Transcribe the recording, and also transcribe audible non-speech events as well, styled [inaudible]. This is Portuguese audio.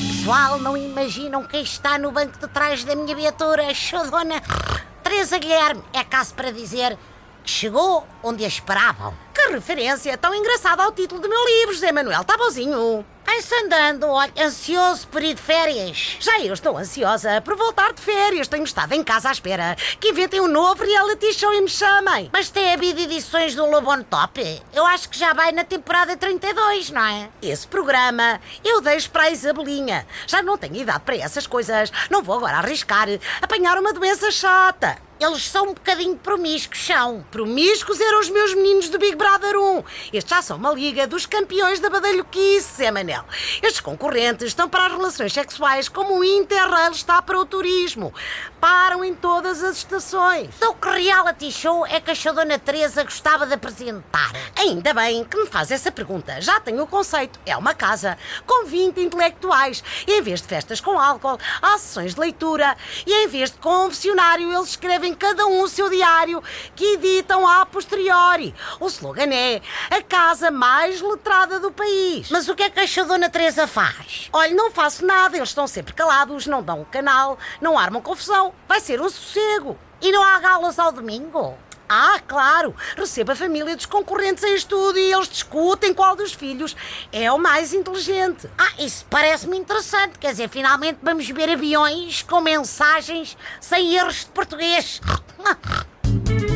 Pessoal, não imaginam quem está no banco de trás da minha viatura. Xodona Teresa Guilherme. É caso para dizer que chegou onde a esperavam. Que referência tão engraçada ao título do meu livro, José Manuel. Tá bonzinho. Vai-se andando, olha, ansioso por ir de férias. Já eu estou ansiosa por voltar de férias. Tenho estado em casa à espera que inventem um novo reality show e me chamem. Mas tem havido edições do Lobo on Top? Eu acho que já vai na temporada 32, não é? Esse programa eu deixo para a Isabelinha. Já não tenho idade para essas coisas. Não vou agora arriscar apanhar uma doença chata. Eles são um bocadinho promíscuos, são. Promíscuos eram os meus meninos do Big Brother 1. Estes já são uma liga dos campeões da badalhoquice, Zé Manel. Estes concorrentes estão para as relações sexuais como o Interrail está para o turismo. Param em todas as estações. Então que reality show é que a Dona Teresa gostava de apresentar? Ainda bem que me faz essa pergunta. Já tenho o conceito. É uma casa com 20 intelectuais. E em vez de festas com álcool, há sessões de leitura. E em vez de confessionário, eles escrevem cada um o seu diário que editam a posteriori. O slogan é a casa mais letrada do país. Mas o que é que a Dona Teresa faz? Olha, não faço nada. Eles estão sempre calados, não dão o canal, não armam confusão. Vai ser um sossego. E não há galas ao domingo? Ah, claro! Receba a família dos concorrentes em estúdio e eles discutem qual dos filhos é o mais inteligente. Ah, isso parece-me interessante. Quer dizer, finalmente vamos ver aviões com mensagens sem erros de português. [laughs]